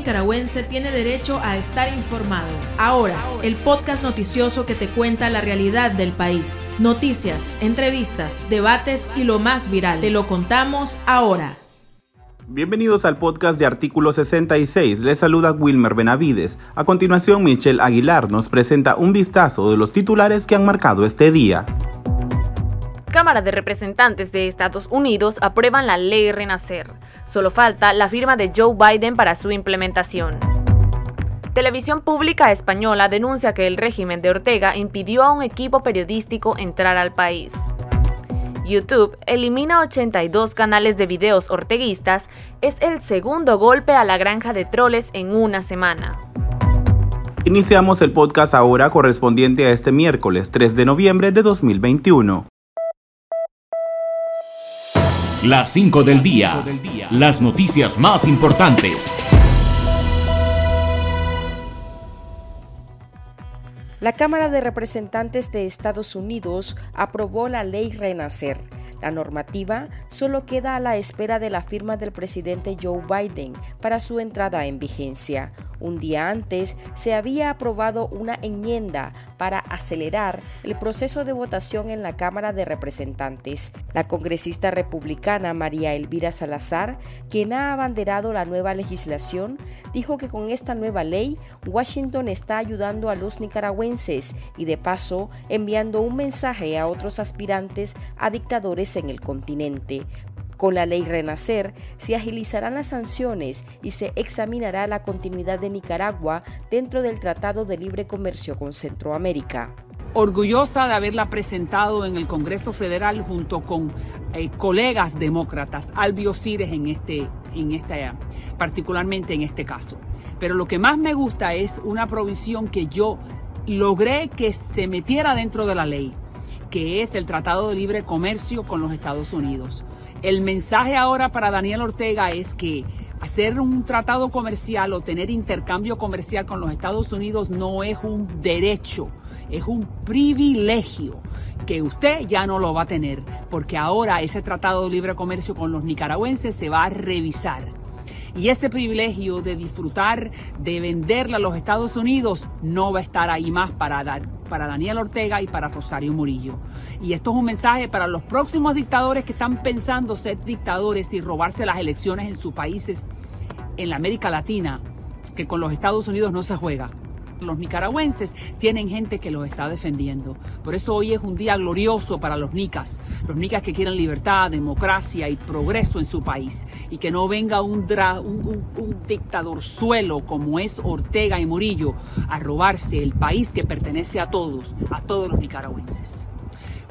nicaragüense tiene derecho a estar informado. Ahora, el podcast noticioso que te cuenta la realidad del país. Noticias, entrevistas, debates y lo más viral. Te lo contamos ahora. Bienvenidos al podcast de Artículo 66. Les saluda Wilmer Benavides. A continuación, Michelle Aguilar nos presenta un vistazo de los titulares que han marcado este día. Cámara de Representantes de Estados Unidos aprueban la ley Renacer. Solo falta la firma de Joe Biden para su implementación. Televisión Pública Española denuncia que el régimen de Ortega impidió a un equipo periodístico entrar al país. YouTube elimina 82 canales de videos orteguistas, es el segundo golpe a la granja de troles en una semana. Iniciamos el podcast ahora correspondiente a este miércoles 3 de noviembre de 2021. Las 5 del día. Las noticias más importantes. La Cámara de Representantes de Estados Unidos aprobó la ley Renacer la normativa solo queda a la espera de la firma del presidente Joe Biden para su entrada en vigencia. Un día antes se había aprobado una enmienda para acelerar el proceso de votación en la Cámara de Representantes. La congresista republicana María Elvira Salazar, quien ha abanderado la nueva legislación, dijo que con esta nueva ley Washington está ayudando a los nicaragüenses y de paso enviando un mensaje a otros aspirantes a dictadores en el continente. Con la ley Renacer se agilizarán las sanciones y se examinará la continuidad de Nicaragua dentro del Tratado de Libre Comercio con Centroamérica orgullosa de haberla presentado en el Congreso Federal junto con eh, colegas demócratas, albiocires en este, en este, particularmente en este caso. Pero lo que más me gusta es una provisión que yo logré que se metiera dentro de la ley que es el Tratado de Libre Comercio con los Estados Unidos. El mensaje ahora para Daniel Ortega es que hacer un tratado comercial o tener intercambio comercial con los Estados Unidos no es un derecho, es un privilegio que usted ya no lo va a tener, porque ahora ese tratado de libre comercio con los nicaragüenses se va a revisar y ese privilegio de disfrutar de venderle a los Estados Unidos no va a estar ahí más para, para Daniel Ortega y para Rosario Murillo. Y esto es un mensaje para los próximos dictadores que están pensando ser dictadores y robarse las elecciones en sus países en la América Latina, que con los Estados Unidos no se juega los nicaragüenses tienen gente que los está defendiendo. Por eso hoy es un día glorioso para los nicas, los nicas que quieren libertad, democracia y progreso en su país. Y que no venga un, dictador suelo como es Ortega y Murillo a robarse el país que pertenece a todos, a todos los nicaragüenses.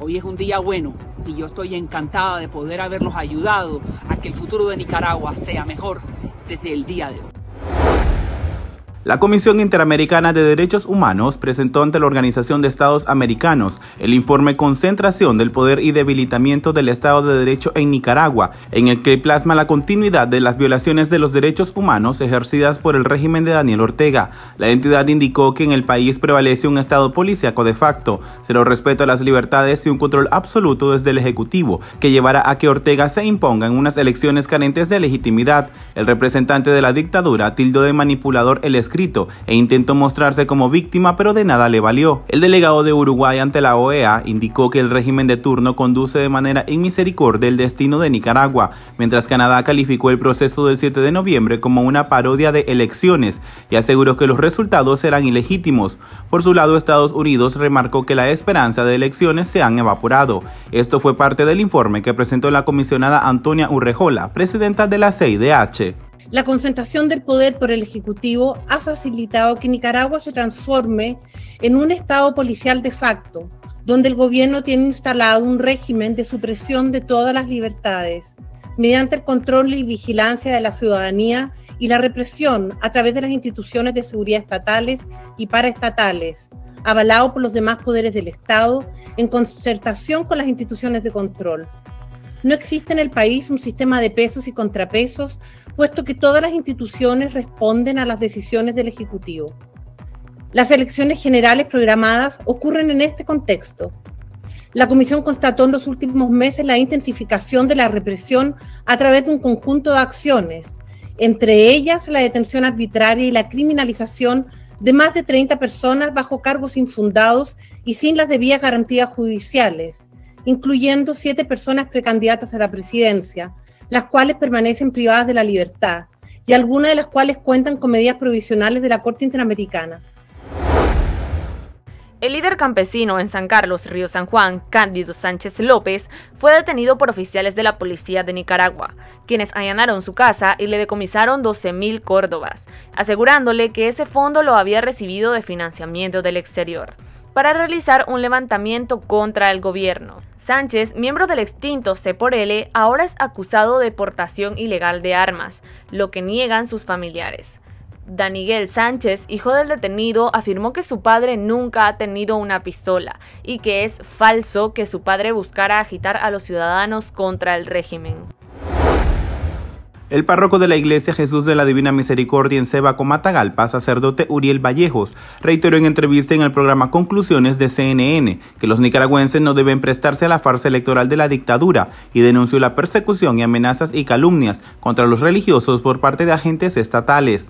Hoy es un día bueno y yo estoy encantada de poder haberlos ayudado a que el futuro de Nicaragua sea mejor desde el día de hoy. La Comisión Interamericana de Derechos Humanos presentó ante la Organización de Estados Americanos el informe Concentración del Poder y Debilitamiento del Estado de Derecho en Nicaragua, en el que plasma la continuidad de las violaciones de los derechos humanos ejercidas por el régimen de Daniel Ortega. La entidad indicó que en el país prevalece un Estado policíaco de facto, cero respeto a las libertades y un control absoluto desde el Ejecutivo, que llevará a que Ortega se imponga en unas elecciones carentes de legitimidad. El representante de la dictadura tildó de manipulador el escrito e intentó mostrarse como víctima, pero de nada le valió. El delegado de Uruguay ante la OEA indicó que el régimen de turno conduce de manera inmisericordia el destino de Nicaragua, mientras Canadá calificó el proceso del 7 de noviembre como una parodia de elecciones y aseguró que los resultados serán ilegítimos. Por su lado, Estados Unidos remarcó que la esperanza de elecciones se han evaporado. Esto fue parte del informe que presentó la comisionada Antonia Urrejola, presidenta de la CIDH. La concentración del poder por el Ejecutivo ha facilitado que Nicaragua se transforme en un Estado policial de facto, donde el gobierno tiene instalado un régimen de supresión de todas las libertades, mediante el control y vigilancia de la ciudadanía y la represión a través de las instituciones de seguridad estatales y paraestatales, avalado por los demás poderes del Estado en concertación con las instituciones de control. No existe en el país un sistema de pesos y contrapesos, puesto que todas las instituciones responden a las decisiones del Ejecutivo. Las elecciones generales programadas ocurren en este contexto. La Comisión constató en los últimos meses la intensificación de la represión a través de un conjunto de acciones, entre ellas la detención arbitraria y la criminalización de más de 30 personas bajo cargos infundados y sin las debidas garantías judiciales, incluyendo siete personas precandidatas a la presidencia, las cuales permanecen privadas de la libertad y algunas de las cuales cuentan con medidas provisionales de la Corte Interamericana. El líder campesino en San Carlos, Río San Juan, Cándido Sánchez López, fue detenido por oficiales de la policía de Nicaragua, quienes allanaron su casa y le decomisaron 12.000 córdobas, asegurándole que ese fondo lo había recibido de financiamiento del exterior, para realizar un levantamiento contra el gobierno. Sánchez, miembro del extinto C por L, ahora es acusado de portación ilegal de armas, lo que niegan sus familiares. Daniguel Sánchez, hijo del detenido, afirmó que su padre nunca ha tenido una pistola y que es falso que su padre buscara agitar a los ciudadanos contra el régimen. El párroco de la Iglesia Jesús de la Divina Misericordia en Sebaco Matagalpa, sacerdote Uriel Vallejos, reiteró en entrevista en el programa Conclusiones de CNN que los nicaragüenses no deben prestarse a la farsa electoral de la dictadura y denunció la persecución y amenazas y calumnias contra los religiosos por parte de agentes estatales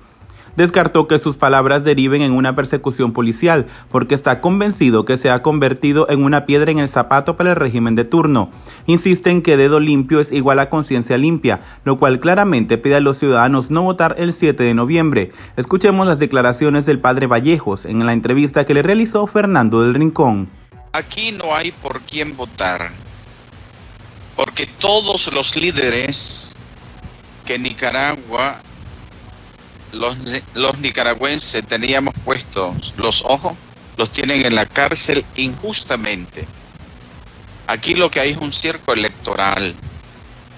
descartó que sus palabras deriven en una persecución policial, porque está convencido que se ha convertido en una piedra en el zapato para el régimen de turno. Insiste en que dedo limpio es igual a conciencia limpia, lo cual claramente pide a los ciudadanos no votar el 7 de noviembre. Escuchemos las declaraciones del padre Vallejos en la entrevista que le realizó Fernando del Rincón. Aquí no hay por quién votar, porque todos los líderes que Nicaragua los, nicaragüenses teníamos puestos los ojos, los tienen en la cárcel injustamente. Aquí lo que hay es un circo electoral,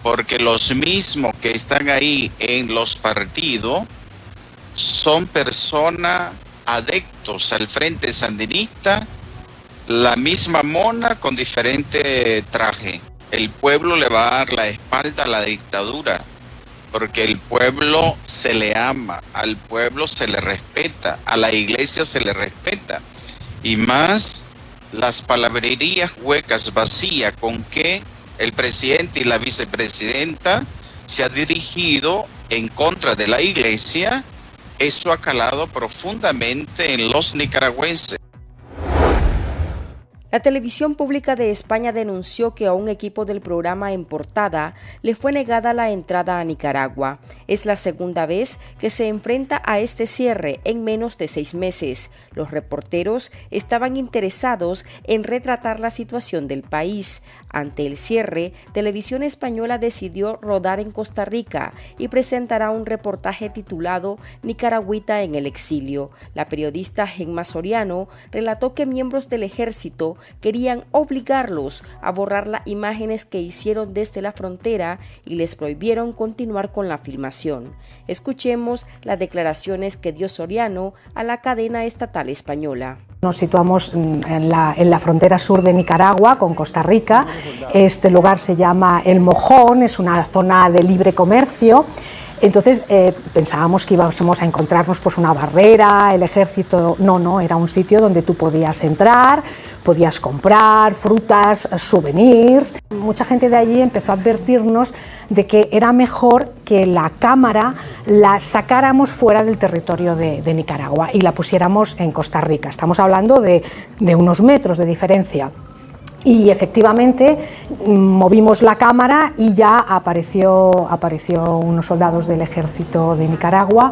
porque los mismos que están ahí en los partidos son personas adeptos al Frente Sandinista, la misma mona con diferente traje. El pueblo le va a dar la espalda a la dictadura porque el pueblo se le ama, al pueblo se le respeta, a la iglesia se le respeta. Y más las palabrerías huecas vacías con que el presidente y la vicepresidenta se ha dirigido en contra de la iglesia, eso ha calado profundamente en los nicaragüenses. La televisión pública de España denunció que a un equipo del programa en portada le fue negada la entrada a Nicaragua. Es la segunda vez que se enfrenta a este cierre en menos de seis meses. Los reporteros estaban interesados en retratar la situación del país. Ante el cierre, Televisión Española decidió rodar en Costa Rica y presentará un reportaje titulado Nicaragüita en el exilio. La periodista Gemma Soriano relató que miembros del ejército querían obligarlos a borrar las imágenes que hicieron desde la frontera y les prohibieron continuar con la filmación. Escuchemos las declaraciones que dio Soriano a la cadena estatal española. Nos situamos en la, en la, frontera sur de Nicaragua con Costa Rica. Este lugar se llama El Mojón, es una zona de libre comercio entonces eh, pensábamos que íbamos a encontrarnos pues una barrera, el ejército, no, no, era un sitio donde tú podías entrar, podías comprar frutas, souvenirs. Mucha gente de allí empezó a advertirnos de que era mejor que la cámara la sacáramos fuera del territorio de, Nicaragua y la pusiéramos en Costa Rica. Estamos hablando de, de unos metros de diferencia. Y efectivamente movimos la cámara y ya apareció, apareció unos soldados del ejército de Nicaragua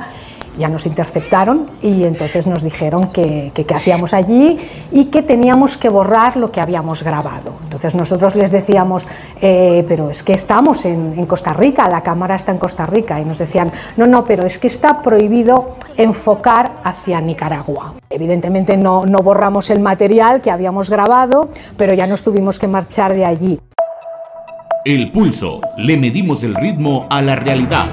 ya nos interceptaron y entonces nos dijeron que qué hacíamos allí y que teníamos que borrar lo que habíamos grabado. Entonces nosotros les decíamos, eh, pero es que estamos en, Costa Rica, la cámara está en Costa Rica y nos decían, no, no, pero es que está prohibido enfocar hacia Nicaragua. Evidentemente no, no borramos el material que habíamos grabado, pero ya nos tuvimos que marchar de allí. El pulso, le medimos el ritmo a la realidad.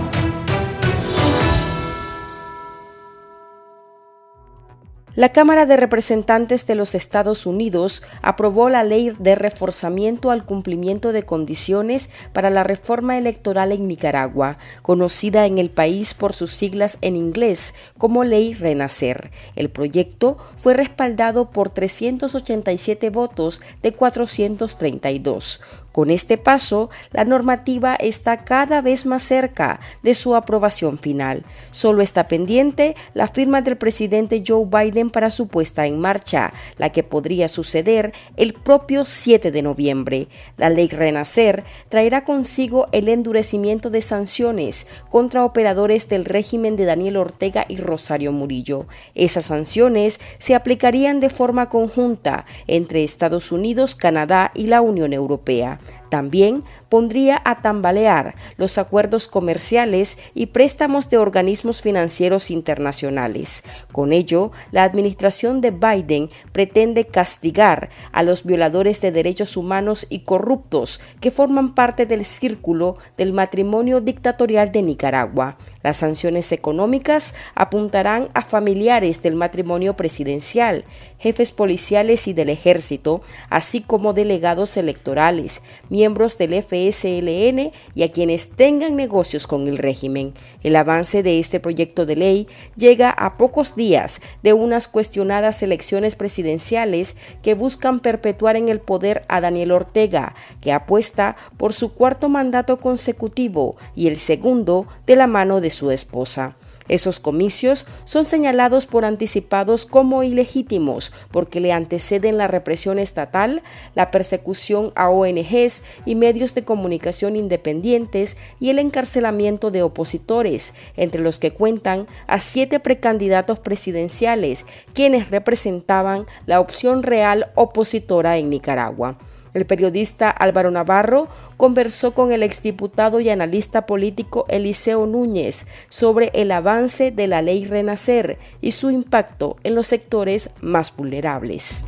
La Cámara de Representantes de los Estados Unidos aprobó la ley de reforzamiento al cumplimiento de condiciones para la reforma electoral en Nicaragua, conocida en el país por sus siglas en inglés como Ley Renacer. El proyecto fue respaldado por 387 votos de 432 Con este paso, la normativa está cada vez más cerca de su aprobación final. Solo está pendiente la firma del presidente Joe Biden para su puesta en marcha, la que podría suceder el propio 7 de noviembre. La ley Renacer traerá consigo el endurecimiento de sanciones contra operadores del régimen de Daniel Ortega y Rosario Murillo. Esas sanciones se aplicarían de forma conjunta entre Estados Unidos, Canadá y la Unión Europea. También pondría a tambalear los acuerdos comerciales y préstamos de organismos financieros internacionales. Con ello, la administración de Biden pretende castigar a los violadores de derechos humanos y corruptos que forman parte del círculo del matrimonio dictatorial de Nicaragua. Las sanciones económicas apuntarán a familiares del matrimonio presidencial, jefes policiales y del ejército, así como delegados electorales, miembros del FSLN y a quienes tengan negocios con el régimen. El avance de este proyecto de ley llega a pocos días de unas cuestionadas elecciones presidenciales que buscan perpetuar en el poder a Daniel Ortega, que apuesta por su cuarto mandato consecutivo y el segundo de la mano de su esposa. Esos comicios son señalados por anticipados como ilegítimos porque le anteceden la represión estatal, la persecución a ONGs y medios de comunicación independientes y el encarcelamiento de opositores, entre los que cuentan a siete precandidatos presidenciales, quienes representaban la opción real opositora en Nicaragua. El periodista Álvaro Navarro conversó con el exdiputado y analista político Eliseo Núñez sobre el avance de la ley Renacer y su impacto en los sectores más vulnerables.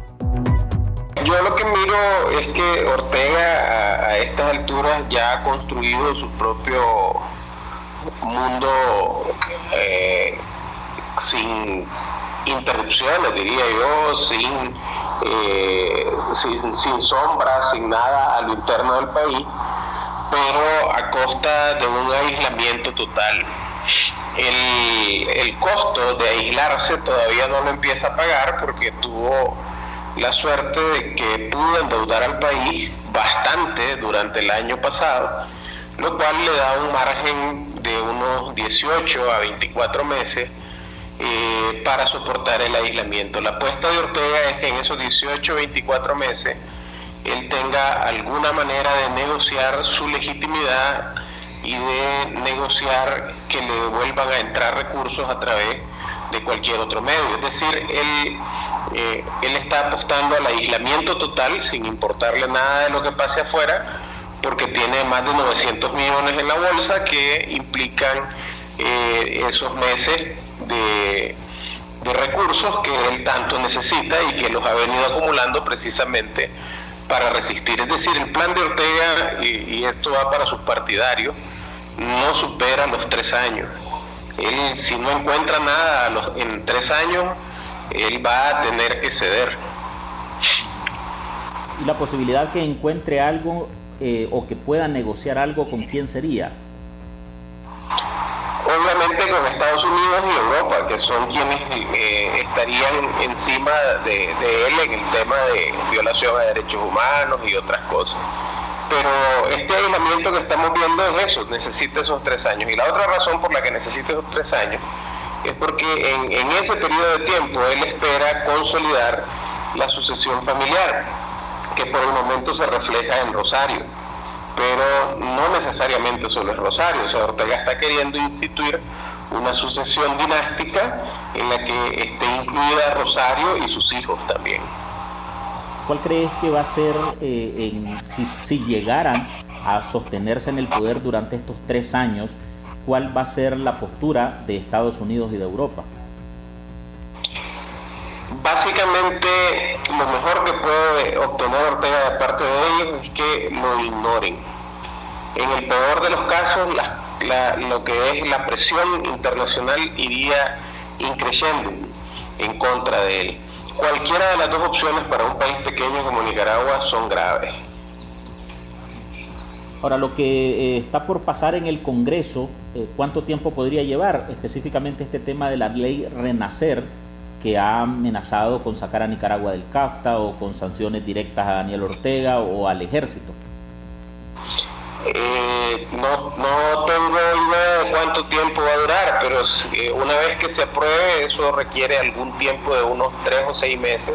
Yo lo que miro es que Ortega a, estas alturas ya ha construido su propio mundo eh, sin interrupciones, diría yo, sin eh, sin, sin sombra, sin nada a lo interno del país, pero a costa de un aislamiento total. El, el costo de aislarse todavía no lo empieza a pagar porque tuvo la suerte de que pudo endeudar al país bastante durante el año pasado, lo cual le da un margen de unos 18 a 24 meses eh, para soportar el aislamiento. La apuesta de Ortega es que en esos 18, 24 meses él tenga alguna manera de negociar su legitimidad y de negociar que le vuelvan a entrar recursos a través de cualquier otro medio. Es decir, él, eh, él está apostando al aislamiento total sin importarle nada de lo que pase afuera, porque tiene más de 900 millones en la bolsa que implican eh, esos meses de, recursos que él tanto necesita y que los ha venido acumulando precisamente para resistir. Es decir, el plan de Ortega, y, esto va para sus partidarios, no supera los tres años. Él, si no encuentra nada en tres años, él va a tener que ceder. ¿Y la posibilidad que encuentre algo eh, o que pueda negociar algo con quién sería? obviamente con Estados Unidos y Son quienes eh, estarían encima de, él en el tema de violación a derechos humanos y otras cosas. Pero este aislamiento que estamos viendo es eso, necesita esos tres años. Y la otra razón por la que necesita esos tres años es porque en, en ese periodo de tiempo él espera consolidar la sucesión familiar, que por el momento se refleja en Rosario pero no necesariamente solo es Rosario. O sea, Ortega está queriendo instituir una sucesión dinástica en la que esté incluida Rosario y sus hijos también. ¿Cuál crees que va a ser, eh, si, si llegaran a sostenerse en el poder durante estos tres años, cuál va a ser la postura de Estados Unidos y de Europa? Básicamente, lo mejor que puede obtener Ortega de parte de ellos es que lo ignoren. En el peor de los casos, lo que es la presión internacional iría increciendo en contra de él. Cualquiera de las dos opciones para un país pequeño como Nicaragua son graves. Ahora, lo que eh, está por pasar en el Congreso, eh, ¿cuánto tiempo podría llevar? Específicamente este tema de la ley Renacer, que ha amenazado con sacar a Nicaragua del CAFTA o con sanciones directas a Daniel Ortega o al ejército. Eh, no, no tengo pero una vez que se apruebe, eso requiere algún tiempo de unos tres o seis meses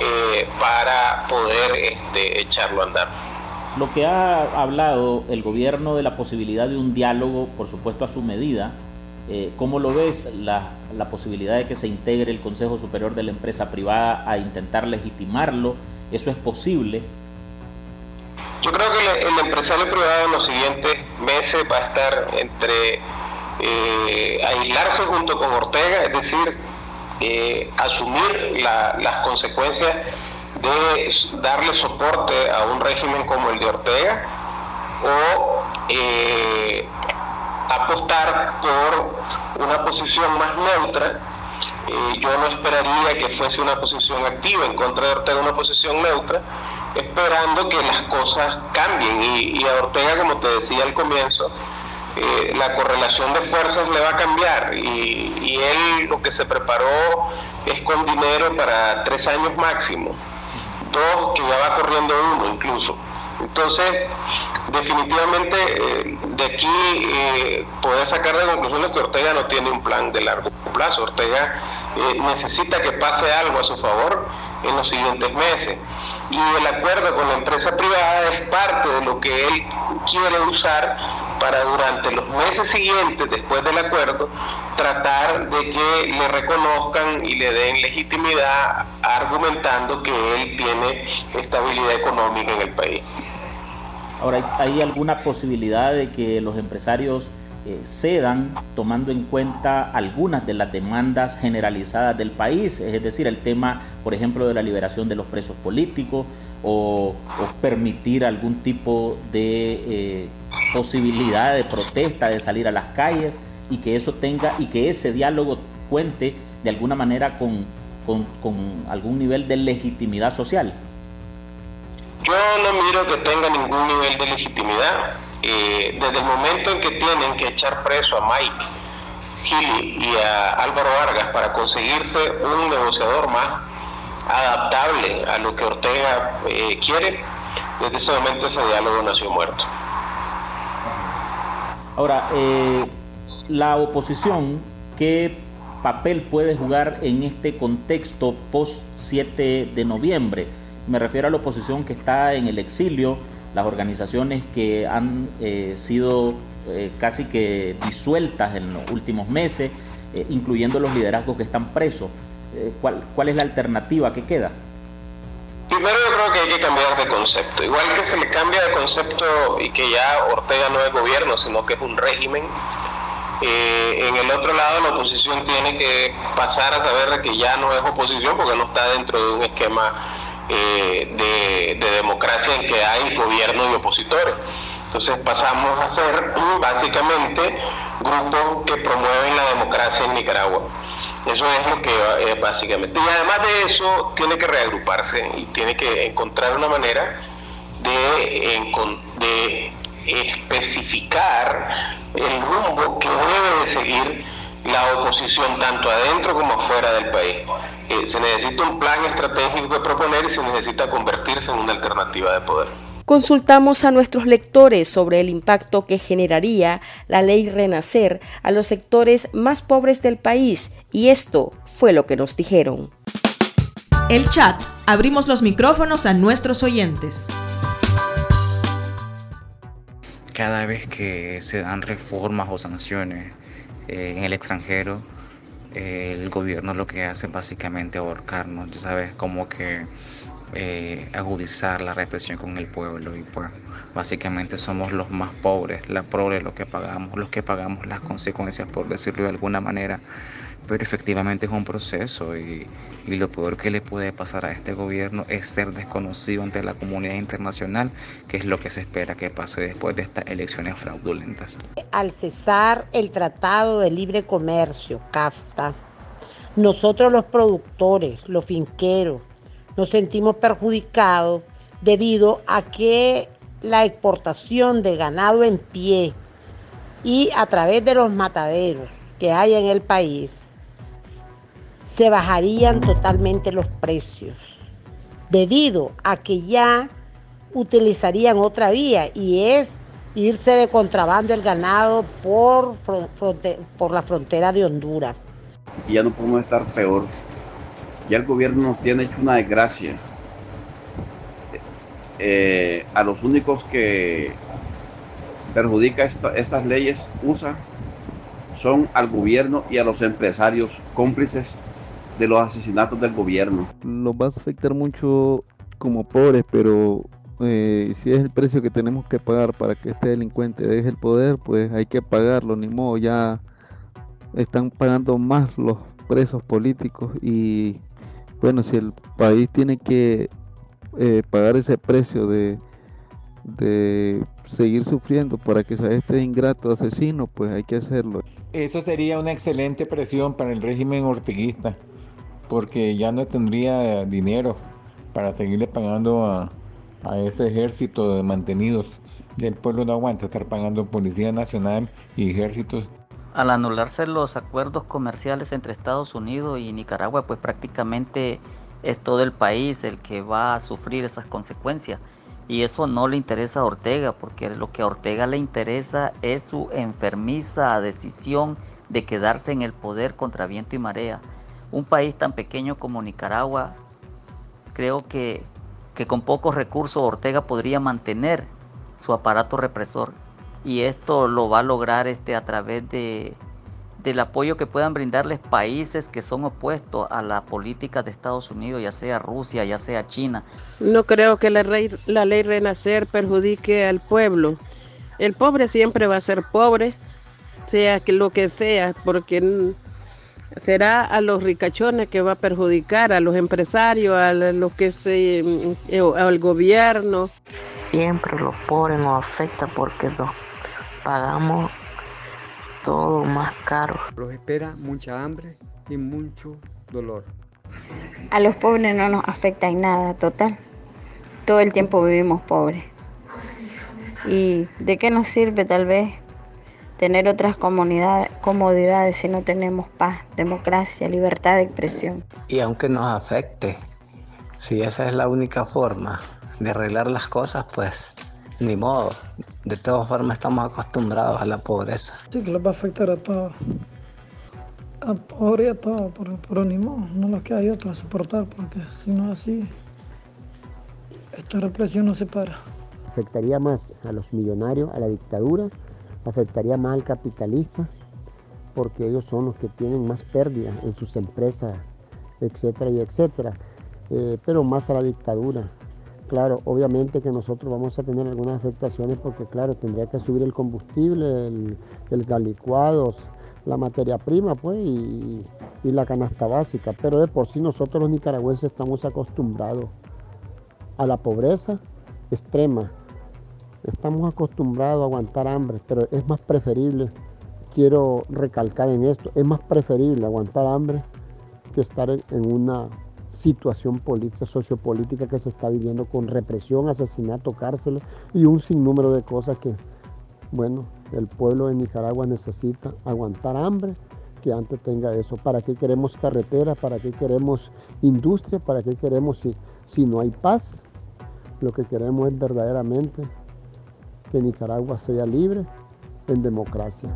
eh, para poder este, echarlo a andar. Lo que ha hablado el gobierno de la posibilidad de un diálogo, por supuesto a su medida, eh, ¿cómo lo ves la, la posibilidad de que se integre el Consejo Superior de la Empresa Privada a intentar legitimarlo? ¿Eso es posible? Yo creo que el, empresario privado en los siguientes meses va a estar entre eh, aislarse junto con Ortega, es decir, eh, asumir las consecuencias de darle soporte a un régimen como el de Ortega o eh, apostar por una posición más neutra. yo no esperaría que fuese una posición activa en contra de Ortega, una posición neutra, esperando que las cosas cambien. Y, a Ortega, como te decía al comienzo, eh, la correlación de fuerzas le va a cambiar y, él lo que se preparó es con dinero para tres años máximo, dos que ya va corriendo uno incluso. Entonces, definitivamente eh, de aquí eh, poder sacar de conclusión que Ortega no tiene un plan de largo plazo. Ortega necesita que pase algo a su favor en los siguientes meses y el acuerdo con la empresa privada es parte de lo que él quiere usar para durante los meses siguientes después del acuerdo tratar de que le reconozcan y le den legitimidad argumentando que él tiene estabilidad económica en el país. Ahora, ¿hay alguna posibilidad de que los empresarios eh, cedan tomando en cuenta algunas de las demandas generalizadas del país, es decir, el tema, por ejemplo, de la liberación de los presos políticos o, permitir algún tipo de eh, posibilidad de protesta, de salir a las calles y que eso tenga y que ese diálogo cuente de alguna manera con, con algún nivel de legitimidad social. Yo no miro que tenga ningún nivel de legitimidad eh, desde el momento en que tienen que echar preso a Mike Healy y a Álvaro Vargas para conseguirse un negociador más adaptable a lo que Ortega eh, quiere, desde ese momento ese diálogo nació muerto. Ahora, eh, la oposición, ¿qué papel puede jugar en este contexto post 7 de noviembre? Me refiero a la oposición que está en el exilio, las organizaciones que han eh, sido eh, casi que disueltas en los últimos meses, eh, incluyendo los liderazgos que están presos. ¿cuál, ¿Cuál es la alternativa que queda? Primero yo creo que hay que cambiar de concepto. Igual que se le cambia de concepto y que ya Ortega no es gobierno, sino que es un régimen. en el otro lado la oposición tiene que pasar a saber que ya no es oposición porque no está dentro de un esquema eh, de, democracia en que hay gobierno y opositores. Entonces pasamos a ser básicamente grupos que promueven la democracia en Nicaragua. Eso es lo que eh, básicamente. Y además de eso, tiene que reagruparse y tiene que encontrar una manera de, de especificar el rumbo que debe de seguir la oposición tanto adentro como afuera del país. Eh, se necesita un plan estratégico que proponer y se necesita convertirse en una alternativa de poder. Consultamos a nuestros lectores sobre el impacto que generaría la ley Renacer a los sectores más pobres del país y esto fue lo que nos dijeron. El chat. Abrimos los micrófonos a nuestros oyentes. Cada vez que se dan reformas o sanciones eh, en el extranjero, eh, el gobierno lo que hace es básicamente ahorcarnos, ya sabes, como que eh, agudizar la represión con el pueblo y pues básicamente somos los más pobres, la pobre los que pagamos, los que pagamos las consecuencias por decirlo de alguna manera pero efectivamente es un proceso y, lo peor que le puede pasar a este gobierno es ser desconocido ante la comunidad internacional, que es lo que se espera que pase después de estas elecciones fraudulentas. Al cesar el Tratado de Libre Comercio, CAFTA, nosotros los productores, los finqueros, nos sentimos perjudicados debido a que la exportación de ganado en pie y a través de los mataderos que hay en el país se bajarían totalmente los precios, debido a que ya utilizarían otra vía y es irse de contrabando el ganado por, por la frontera de Honduras. Ya no podemos estar peor. Ya el gobierno nos tiene hecho una desgracia. Eh, a los únicos que perjudica estas leyes usa son al gobierno y a los empresarios cómplices de los asesinatos del gobierno. Nos va a afectar mucho como pobres, pero eh, si es el precio que tenemos que pagar para que este delincuente deje el poder, pues hay que pagarlo, ni modo, ya están pagando más los presos políticos y bueno, si el país tiene que eh, pagar ese precio de, de seguir sufriendo para que sea este ingrato asesino, pues hay que hacerlo. Eso sería una excelente presión para el régimen orteguista, porque ya no tendría dinero para seguirle pagando a, a ese ejército de mantenidos. del pueblo no aguanta estar pagando Policía Nacional y ejércitos. Al anularse los acuerdos comerciales entre Estados Unidos y Nicaragua, pues prácticamente es todo el país el que va a sufrir esas consecuencias. Y eso no le interesa a Ortega, porque lo que a Ortega le interesa es su enfermiza decisión de quedarse en el poder contra viento y marea. Un país tan pequeño como Nicaragua, creo que, que con pocos recursos Ortega podría mantener su aparato represor. Y esto lo va a lograr este, a través de, del apoyo que puedan brindarles países que son opuestos a la política de Estados Unidos, ya sea Rusia, ya sea China. No creo que la, la ley Renacer perjudique al pueblo. El pobre siempre va a ser pobre, sea que lo que sea, porque será a los ricachones que va a perjudicar, a los empresarios, a los que se, eh, al gobierno. Siempre los pobres nos afecta porque pagamos todo más caro. Los espera mucha hambre y mucho dolor. A los pobres no nos afecta en nada, total. Todo el tiempo vivimos pobres. ¿Y de qué nos sirve tal vez tener otras comodidades si no tenemos paz, democracia, libertad de expresión? Y aunque nos afecte, si esa es la única forma de arreglar las cosas, pues ni modo. De todas formas estamos acostumbrados a la pobreza. Sí, que les va a afectar a todos. A pobre y a todos, pero, ni modo, no los que hay otro a soportar, porque si no es así, esta represión no se para. Afectaría más a los millonarios, a la dictadura, afectaría más al capitalista, porque ellos son los que tienen más pérdidas en sus empresas, etcétera y etcétera, eh, pero más a la dictadura, Claro, obviamente que nosotros vamos a tener algunas afectaciones porque, claro, tendría que subir el combustible, el, el gas licuados, la materia prima, pues, y, la canasta básica. Pero de por sí nosotros los nicaragüenses estamos acostumbrados a la pobreza extrema. Estamos acostumbrados a aguantar hambre, pero es más preferible, quiero recalcar en esto, es más preferible aguantar hambre que estar en una situación política, sociopolítica que se está viviendo con represión, asesinato, cárceles y un sinnúmero de cosas que, bueno, el pueblo de Nicaragua necesita aguantar hambre que antes tenga eso. ¿Para qué queremos carreteras? ¿Para qué queremos industria? ¿Para qué queremos si, si no hay paz? Lo que queremos es verdaderamente que Nicaragua sea libre en democracia.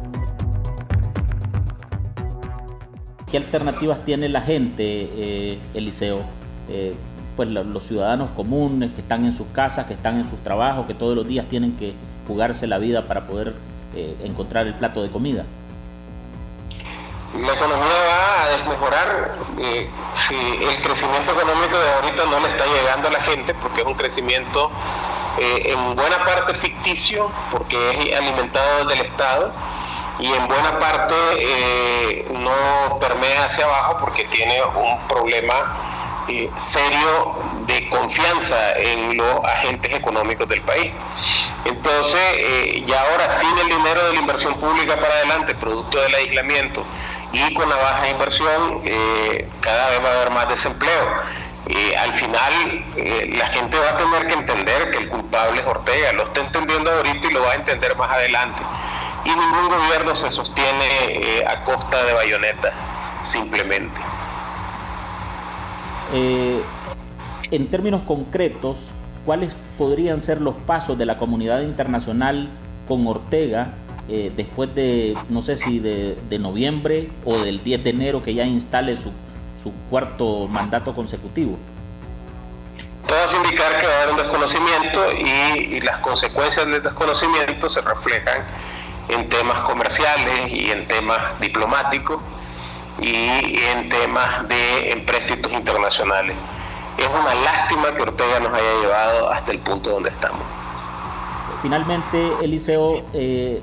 ¿Qué alternativas tiene la gente, eh, Eliseo? Eh, pues los ciudadanos comunes que están en sus casas, que están en sus trabajos, que todos los días tienen que jugarse la vida para poder eh, encontrar el plato de comida. La economía va a desmejorar si el crecimiento económico de ahorita no le está llegando a la gente, porque es un crecimiento en buena parte ficticio, porque es alimentado del Estado y en buena parte eh, no permea hacia abajo porque tiene un problema eh, serio de confianza en los agentes económicos del país. Entonces, eh, ya ahora sin el dinero de la inversión pública para adelante, producto del aislamiento y con la baja inversión, cada vez va a haber más desempleo. al final la gente va a tener que entender que el culpable es Ortega, lo está entendiendo ahorita y lo va a entender más adelante y ningún gobierno se sostiene eh, a costa de bayoneta, simplemente. Eh, en términos concretos, ¿cuáles podrían ser los pasos de la comunidad internacional con Ortega eh, después de, no sé si de, noviembre o del 10 de enero que ya instale su, su cuarto mandato consecutivo? Todo hace indicar que va a haber un desconocimiento y, y las consecuencias del desconocimiento se reflejan en temas comerciales y en temas diplomáticos y en temas de empréstitos internacionales. Es una lástima que Ortega nos haya llevado hasta el punto donde estamos. Finalmente, Eliseo, eh,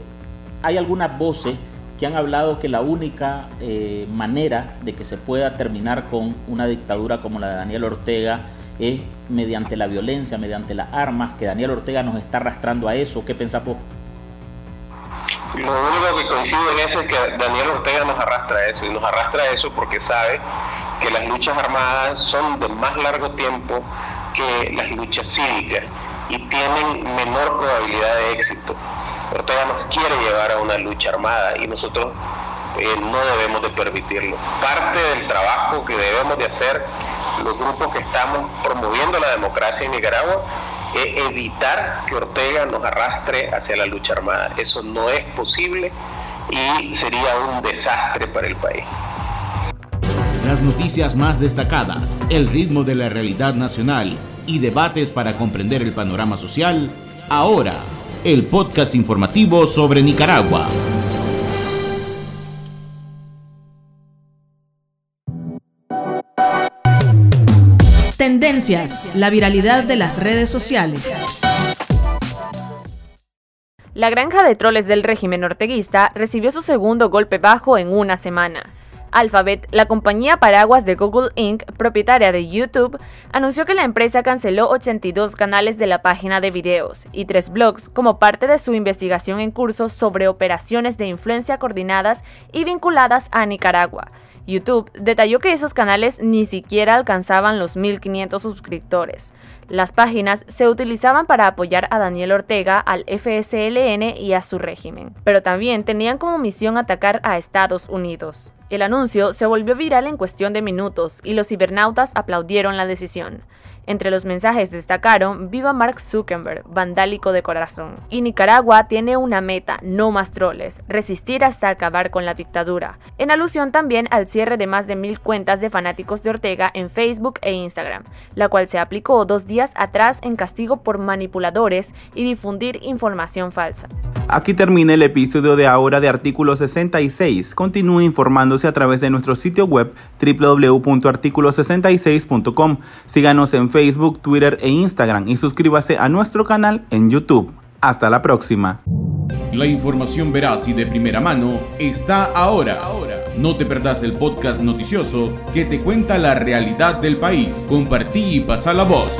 hay algunas voces que han hablado que la única eh, manera de que se pueda terminar con una dictadura como la de Daniel Ortega es mediante la violencia, mediante las armas, que Daniel Ortega nos está arrastrando a eso. ¿Qué pensás vos? Lo único que coincido en eso es que Daniel Ortega nos arrastra a eso, y nos arrastra a eso porque sabe que las luchas armadas son de más largo tiempo que las luchas cívicas y tienen menor probabilidad de éxito. Ortega nos quiere llevar a una lucha armada y nosotros eh, no debemos de permitirlo. Parte del trabajo que debemos de hacer los grupos que estamos promoviendo la democracia en Nicaragua evitar que Ortega nos arrastre hacia la lucha armada. Eso no es posible y sería un desastre para el país. Las noticias más destacadas, el ritmo de la realidad nacional y debates para comprender el panorama social, ahora, el podcast informativo sobre Nicaragua. La viralidad de las redes sociales. La granja de troles del régimen orteguista recibió su segundo golpe bajo en una semana. Alphabet, la compañía paraguas de Google Inc., propietaria de YouTube, anunció que la empresa canceló 82 canales de la página de videos y tres blogs como parte de su investigación en curso sobre operaciones de influencia coordinadas y vinculadas a Nicaragua YouTube detalló que esos canales ni siquiera alcanzaban los 1.500 suscriptores. Las páginas se utilizaban para apoyar a Daniel Ortega, al FSLN y a su régimen, pero también tenían como misión atacar a Estados Unidos. El anuncio se volvió viral en cuestión de minutos y los cibernautas aplaudieron la decisión. Entre los mensajes destacaron Viva Mark Zuckerberg, vandálico de corazón. Y Nicaragua tiene una meta, no más troles, resistir hasta acabar con la dictadura. En alusión también al cierre de más de mil cuentas de fanáticos de Ortega en Facebook e Instagram, la cual se aplicó dos días atrás en castigo por manipuladores y difundir información falsa. Aquí termina el episodio de ahora de Artículo 66. Continúe informándose a través de nuestro sitio web www.articulo66.com. Síganos en Facebook, Twitter e Instagram y suscríbase a nuestro canal en YouTube. Hasta la próxima. La información veraz y de primera mano está ahora. No te perdás el podcast noticioso que te cuenta la realidad del país. Compartí y pasa la voz.